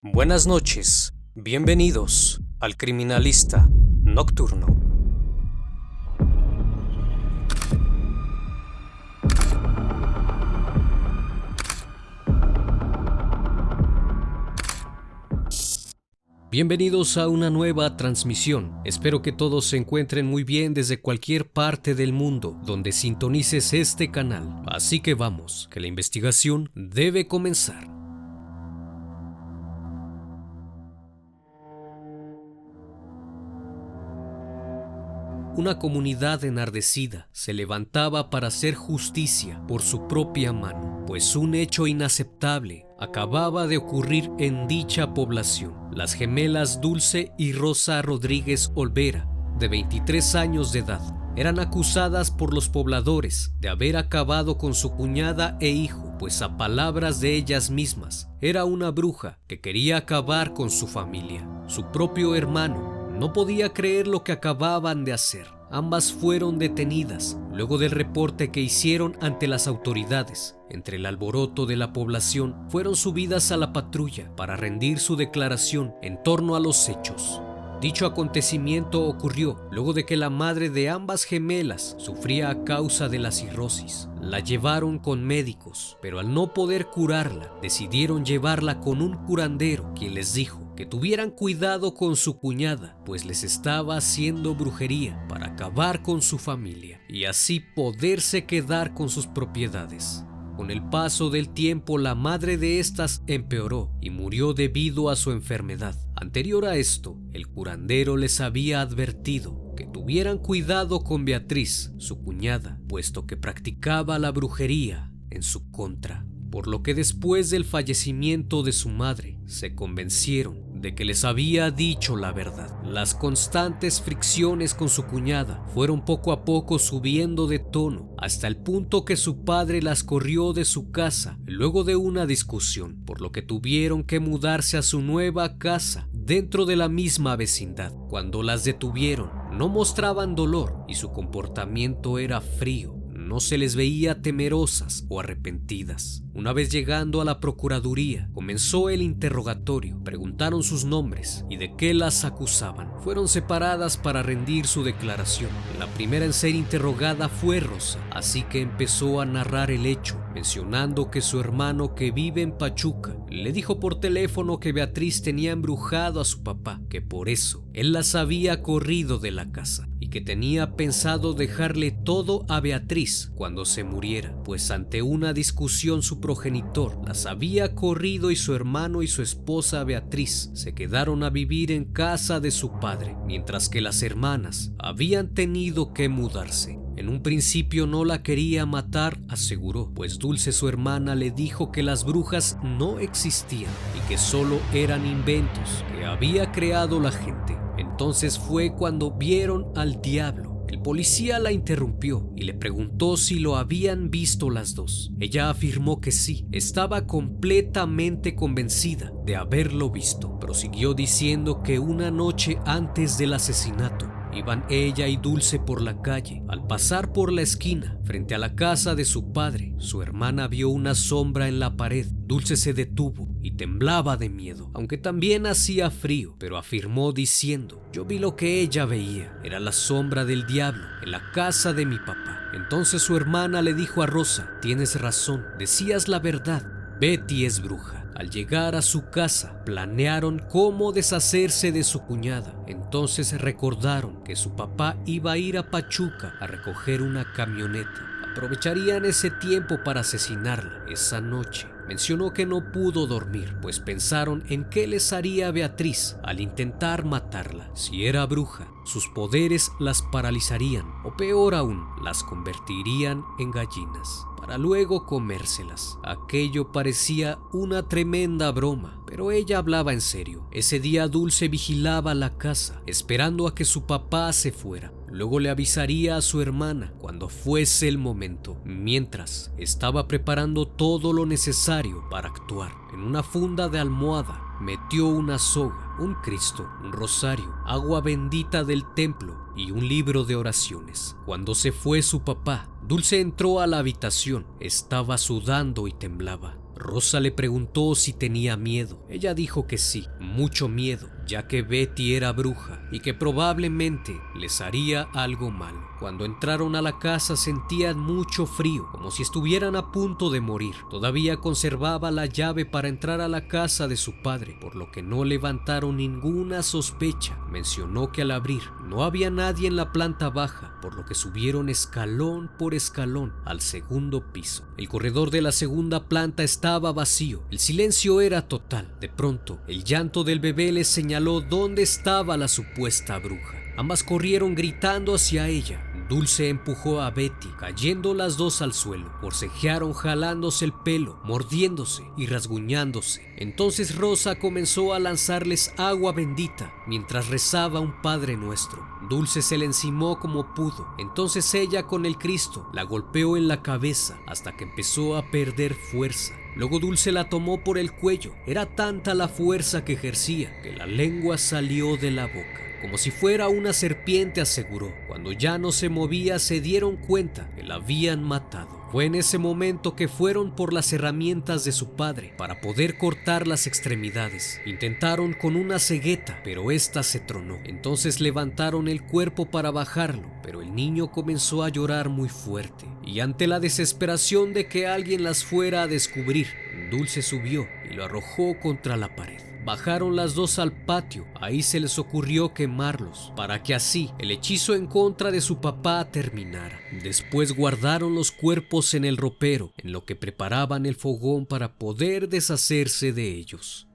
Buenas noches, bienvenidos al Criminalista Nocturno. Bienvenidos a una nueva transmisión. Espero que todos se encuentren muy bien desde cualquier parte del mundo donde sintonices este canal. Así que vamos, que la investigación debe comenzar. Una comunidad enardecida se levantaba para hacer justicia por su propia mano, pues un hecho inaceptable acababa de ocurrir en dicha población. Las gemelas Dulce y Rosa Rodríguez Olvera, de 23 años de edad, eran acusadas por los pobladores de haber acabado con su cuñada e hijo, pues a palabras de ellas mismas, era una bruja que quería acabar con su familia. Su propio hermano no podía creer lo que acababan de hacer. Ambas fueron detenidas luego del reporte que hicieron ante las autoridades. Entre el alboroto de la población fueron subidas a la patrulla para rendir su declaración en torno a los hechos. Dicho acontecimiento ocurrió luego de que la madre de ambas gemelas sufría a causa de la cirrosis. La llevaron con médicos, pero al no poder curarla, decidieron llevarla con un curandero, quien les dijo que tuvieran cuidado con su cuñada, pues les estaba haciendo brujería para acabar con su familia y así poderse quedar con sus propiedades. Con el paso del tiempo la madre de estas empeoró y murió debido a su enfermedad. Anterior a esto, el curandero les había advertido que tuvieran cuidado con Beatriz, su cuñada, puesto que practicaba la brujería en su contra por lo que después del fallecimiento de su madre se convencieron de que les había dicho la verdad. Las constantes fricciones con su cuñada fueron poco a poco subiendo de tono hasta el punto que su padre las corrió de su casa luego de una discusión, por lo que tuvieron que mudarse a su nueva casa dentro de la misma vecindad. Cuando las detuvieron, no mostraban dolor y su comportamiento era frío no se les veía temerosas o arrepentidas. Una vez llegando a la Procuraduría, comenzó el interrogatorio, preguntaron sus nombres y de qué las acusaban. Fueron separadas para rendir su declaración. La primera en ser interrogada fue Rosa, así que empezó a narrar el hecho, mencionando que su hermano que vive en Pachuca le dijo por teléfono que Beatriz tenía embrujado a su papá, que por eso él las había corrido de la casa y que tenía pensado dejarle todo a Beatriz cuando se muriera, pues ante una discusión su progenitor las había corrido y su hermano y su esposa Beatriz se quedaron a vivir en casa de su padre, mientras que las hermanas habían tenido que mudarse. En un principio no la quería matar, aseguró, pues Dulce su hermana le dijo que las brujas no existían y que solo eran inventos que había creado la gente. Entonces fue cuando vieron al diablo. El policía la interrumpió y le preguntó si lo habían visto las dos. Ella afirmó que sí, estaba completamente convencida de haberlo visto. Prosiguió diciendo que una noche antes del asesinato, Iban ella y Dulce por la calle. Al pasar por la esquina, frente a la casa de su padre, su hermana vio una sombra en la pared. Dulce se detuvo y temblaba de miedo, aunque también hacía frío, pero afirmó diciendo, yo vi lo que ella veía, era la sombra del diablo en la casa de mi papá. Entonces su hermana le dijo a Rosa, tienes razón, decías la verdad, Betty es bruja. Al llegar a su casa, planearon cómo deshacerse de su cuñada. Entonces recordaron que su papá iba a ir a Pachuca a recoger una camioneta. Aprovecharían ese tiempo para asesinarla esa noche. Mencionó que no pudo dormir, pues pensaron en qué les haría Beatriz al intentar matarla. Si era bruja, sus poderes las paralizarían, o peor aún, las convertirían en gallinas para luego comérselas. Aquello parecía una tremenda broma, pero ella hablaba en serio. Ese día Dulce vigilaba la casa, esperando a que su papá se fuera. Luego le avisaría a su hermana cuando fuese el momento, mientras estaba preparando todo lo necesario para actuar. En una funda de almohada metió una soga, un Cristo, un rosario, agua bendita del templo y un libro de oraciones. Cuando se fue su papá, Dulce entró a la habitación. Estaba sudando y temblaba. Rosa le preguntó si tenía miedo. Ella dijo que sí, mucho miedo, ya que Betty era bruja y que probablemente les haría algo malo. Cuando entraron a la casa sentían mucho frío, como si estuvieran a punto de morir. Todavía conservaba la llave para entrar a la casa de su padre, por lo que no levantaron ninguna sospecha. Mencionó que al abrir no había nadie en la planta baja, por lo que subieron escalón por escalón al segundo piso. El corredor de la segunda planta estaba vacío. El silencio era total. De pronto, el llanto del bebé les señaló dónde estaba la supuesta bruja. Ambas corrieron gritando hacia ella. Dulce empujó a Betty, cayendo las dos al suelo. Forcejearon jalándose el pelo, mordiéndose y rasguñándose. Entonces Rosa comenzó a lanzarles agua bendita mientras rezaba un Padre Nuestro. Dulce se le encimó como pudo. Entonces ella con el Cristo la golpeó en la cabeza hasta que empezó a perder fuerza. Luego Dulce la tomó por el cuello. Era tanta la fuerza que ejercía que la lengua salió de la boca como si fuera una serpiente, aseguró. Cuando ya no se movía se dieron cuenta que la habían matado. Fue en ese momento que fueron por las herramientas de su padre para poder cortar las extremidades. Intentaron con una cegueta, pero ésta se tronó. Entonces levantaron el cuerpo para bajarlo, pero el niño comenzó a llorar muy fuerte. Y ante la desesperación de que alguien las fuera a descubrir, Dulce subió y lo arrojó contra la pared. Bajaron las dos al patio, ahí se les ocurrió quemarlos, para que así el hechizo en contra de su papá terminara. Después guardaron los cuerpos en el ropero, en lo que preparaban el fogón para poder deshacerse de ellos.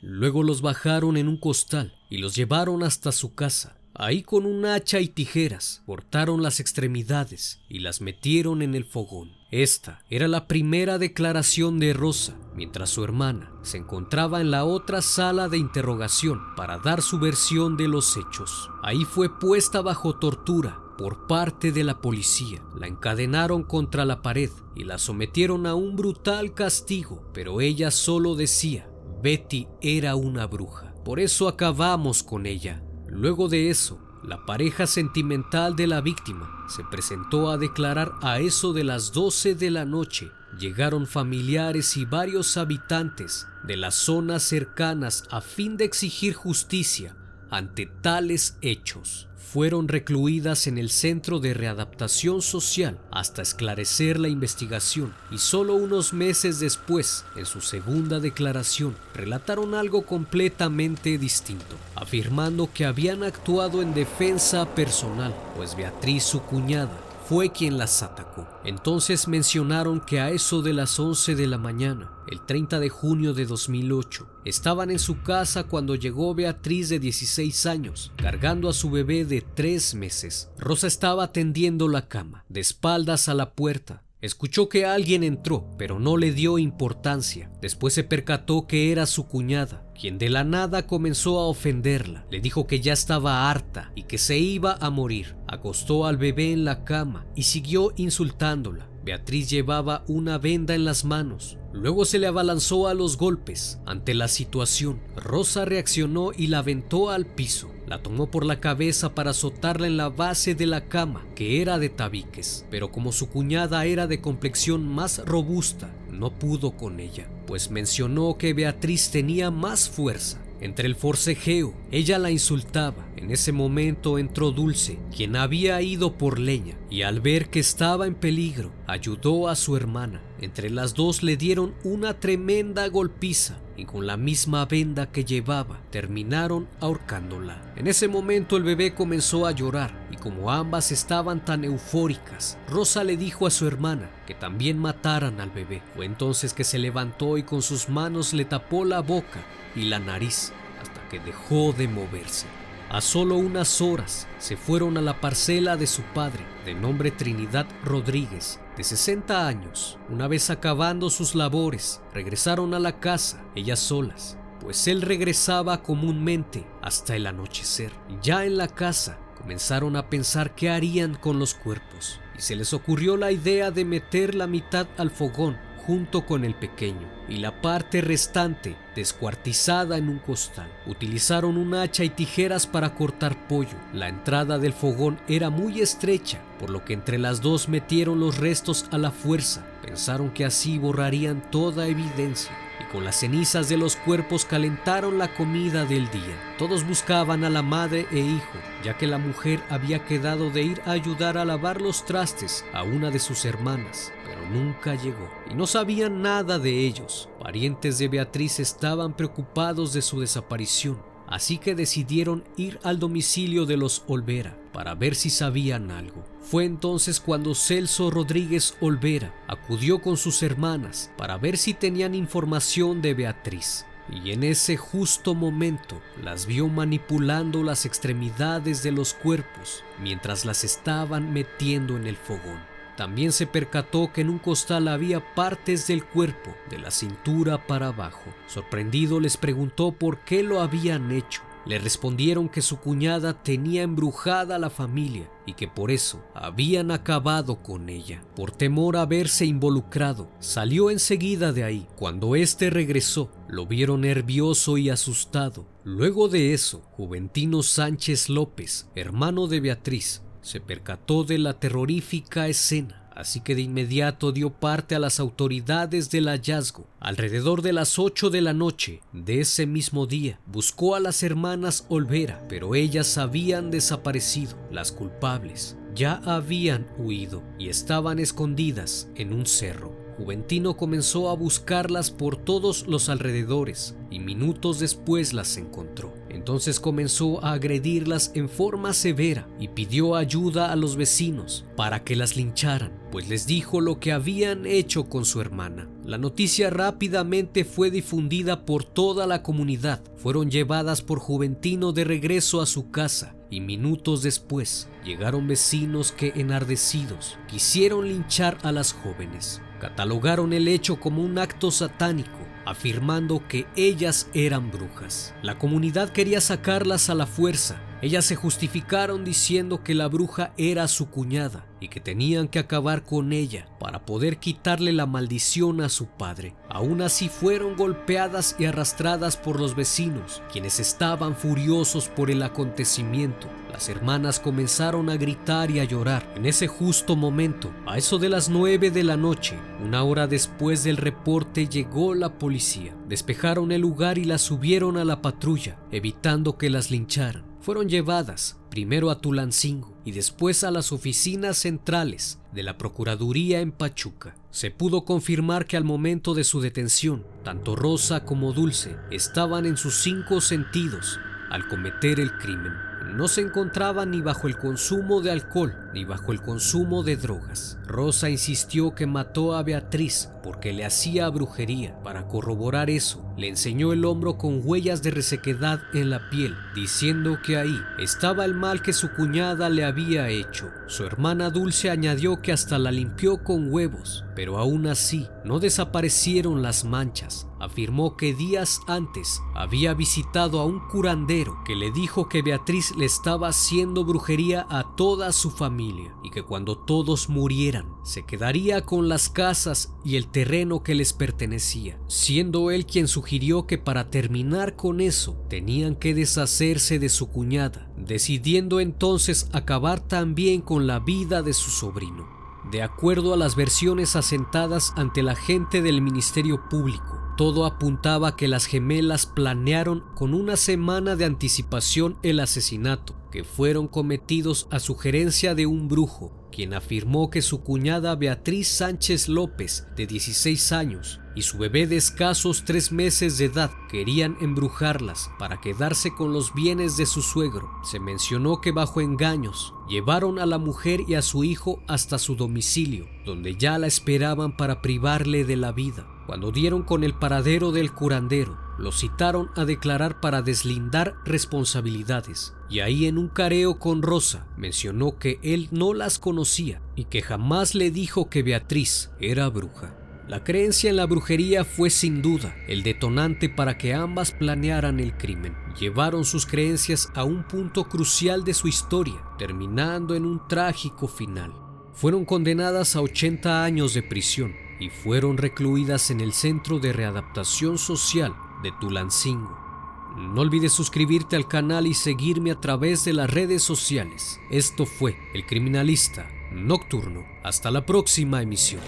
Luego los bajaron en un costal y los llevaron hasta su casa. Ahí con un hacha y tijeras cortaron las extremidades y las metieron en el fogón. Esta era la primera declaración de Rosa, mientras su hermana se encontraba en la otra sala de interrogación para dar su versión de los hechos. Ahí fue puesta bajo tortura por parte de la policía. La encadenaron contra la pared y la sometieron a un brutal castigo, pero ella solo decía, Betty era una bruja. Por eso acabamos con ella. Luego de eso, la pareja sentimental de la víctima se presentó a declarar a eso de las 12 de la noche. Llegaron familiares y varios habitantes de las zonas cercanas a fin de exigir justicia ante tales hechos fueron recluidas en el Centro de Readaptación Social hasta esclarecer la investigación y solo unos meses después, en su segunda declaración, relataron algo completamente distinto, afirmando que habían actuado en defensa personal, pues Beatriz, su cuñada, fue quien las atacó. Entonces mencionaron que a eso de las 11 de la mañana, el 30 de junio de 2008, estaban en su casa cuando llegó Beatriz de 16 años, cargando a su bebé de 3 meses. Rosa estaba tendiendo la cama, de espaldas a la puerta, Escuchó que alguien entró, pero no le dio importancia. Después se percató que era su cuñada, quien de la nada comenzó a ofenderla. Le dijo que ya estaba harta y que se iba a morir. Acostó al bebé en la cama y siguió insultándola. Beatriz llevaba una venda en las manos. Luego se le abalanzó a los golpes. Ante la situación, Rosa reaccionó y la aventó al piso. La tomó por la cabeza para azotarla en la base de la cama, que era de tabiques, pero como su cuñada era de complexión más robusta, no pudo con ella, pues mencionó que Beatriz tenía más fuerza entre el forcejeo, ella la insultaba. En ese momento entró Dulce, quien había ido por leña, y al ver que estaba en peligro, ayudó a su hermana. Entre las dos le dieron una tremenda golpiza y con la misma venda que llevaba terminaron ahorcándola. En ese momento el bebé comenzó a llorar como ambas estaban tan eufóricas, Rosa le dijo a su hermana que también mataran al bebé. Fue entonces que se levantó y con sus manos le tapó la boca y la nariz hasta que dejó de moverse. A solo unas horas se fueron a la parcela de su padre, de nombre Trinidad Rodríguez, de 60 años. Una vez acabando sus labores, regresaron a la casa, ellas solas, pues él regresaba comúnmente hasta el anochecer. Ya en la casa, comenzaron a pensar qué harían con los cuerpos, y se les ocurrió la idea de meter la mitad al fogón junto con el pequeño y la parte restante descuartizada en un costal. Utilizaron un hacha y tijeras para cortar pollo. La entrada del fogón era muy estrecha, por lo que entre las dos metieron los restos a la fuerza. Pensaron que así borrarían toda evidencia con las cenizas de los cuerpos calentaron la comida del día. Todos buscaban a la madre e hijo, ya que la mujer había quedado de ir a ayudar a lavar los trastes a una de sus hermanas, pero nunca llegó y no sabían nada de ellos. Parientes de Beatriz estaban preocupados de su desaparición así que decidieron ir al domicilio de los Olvera para ver si sabían algo. Fue entonces cuando Celso Rodríguez Olvera acudió con sus hermanas para ver si tenían información de Beatriz. Y en ese justo momento las vio manipulando las extremidades de los cuerpos mientras las estaban metiendo en el fogón. También se percató que en un costal había partes del cuerpo, de la cintura para abajo. Sorprendido les preguntó por qué lo habían hecho. Le respondieron que su cuñada tenía embrujada a la familia y que por eso habían acabado con ella. Por temor a verse involucrado, salió enseguida de ahí. Cuando éste regresó, lo vieron nervioso y asustado. Luego de eso, Juventino Sánchez López, hermano de Beatriz, se percató de la terrorífica escena, así que de inmediato dio parte a las autoridades del hallazgo. Alrededor de las 8 de la noche de ese mismo día, buscó a las hermanas Olvera, pero ellas habían desaparecido. Las culpables ya habían huido y estaban escondidas en un cerro. Juventino comenzó a buscarlas por todos los alrededores y minutos después las encontró. Entonces comenzó a agredirlas en forma severa y pidió ayuda a los vecinos para que las lincharan, pues les dijo lo que habían hecho con su hermana. La noticia rápidamente fue difundida por toda la comunidad. Fueron llevadas por Juventino de regreso a su casa y minutos después llegaron vecinos que enardecidos quisieron linchar a las jóvenes. Catalogaron el hecho como un acto satánico, afirmando que ellas eran brujas. La comunidad quería sacarlas a la fuerza. Ellas se justificaron diciendo que la bruja era su cuñada y que tenían que acabar con ella para poder quitarle la maldición a su padre. Aún así fueron golpeadas y arrastradas por los vecinos, quienes estaban furiosos por el acontecimiento. Las hermanas comenzaron a gritar y a llorar. En ese justo momento, a eso de las nueve de la noche, una hora después del reporte, llegó la policía. Despejaron el lugar y las subieron a la patrulla, evitando que las lincharan. Fueron llevadas primero a Tulancingo y después a las oficinas centrales de la Procuraduría en Pachuca. Se pudo confirmar que al momento de su detención, tanto Rosa como Dulce estaban en sus cinco sentidos al cometer el crimen no se encontraba ni bajo el consumo de alcohol ni bajo el consumo de drogas. Rosa insistió que mató a Beatriz porque le hacía brujería. Para corroborar eso, le enseñó el hombro con huellas de resequedad en la piel, diciendo que ahí estaba el mal que su cuñada le había hecho. Su hermana Dulce añadió que hasta la limpió con huevos, pero aún así no desaparecieron las manchas. Afirmó que días antes había visitado a un curandero que le dijo que Beatriz le estaba haciendo brujería a toda su familia y que cuando todos murieran se quedaría con las casas y el terreno que les pertenecía, siendo él quien sugirió que para terminar con eso tenían que deshacerse de su cuñada, decidiendo entonces acabar también con la vida de su sobrino. De acuerdo a las versiones asentadas ante la gente del Ministerio Público, todo apuntaba que las gemelas planearon con una semana de anticipación el asesinato, que fueron cometidos a sugerencia de un brujo, quien afirmó que su cuñada Beatriz Sánchez López, de 16 años, y su bebé de escasos tres meses de edad querían embrujarlas para quedarse con los bienes de su suegro. Se mencionó que bajo engaños llevaron a la mujer y a su hijo hasta su domicilio, donde ya la esperaban para privarle de la vida. Cuando dieron con el paradero del curandero, lo citaron a declarar para deslindar responsabilidades, y ahí en un careo con Rosa mencionó que él no las conocía y que jamás le dijo que Beatriz era bruja. La creencia en la brujería fue sin duda el detonante para que ambas planearan el crimen. Llevaron sus creencias a un punto crucial de su historia, terminando en un trágico final. Fueron condenadas a 80 años de prisión y fueron recluidas en el Centro de Readaptación Social de Tulancingo. No olvides suscribirte al canal y seguirme a través de las redes sociales. Esto fue El Criminalista Nocturno. Hasta la próxima emisión.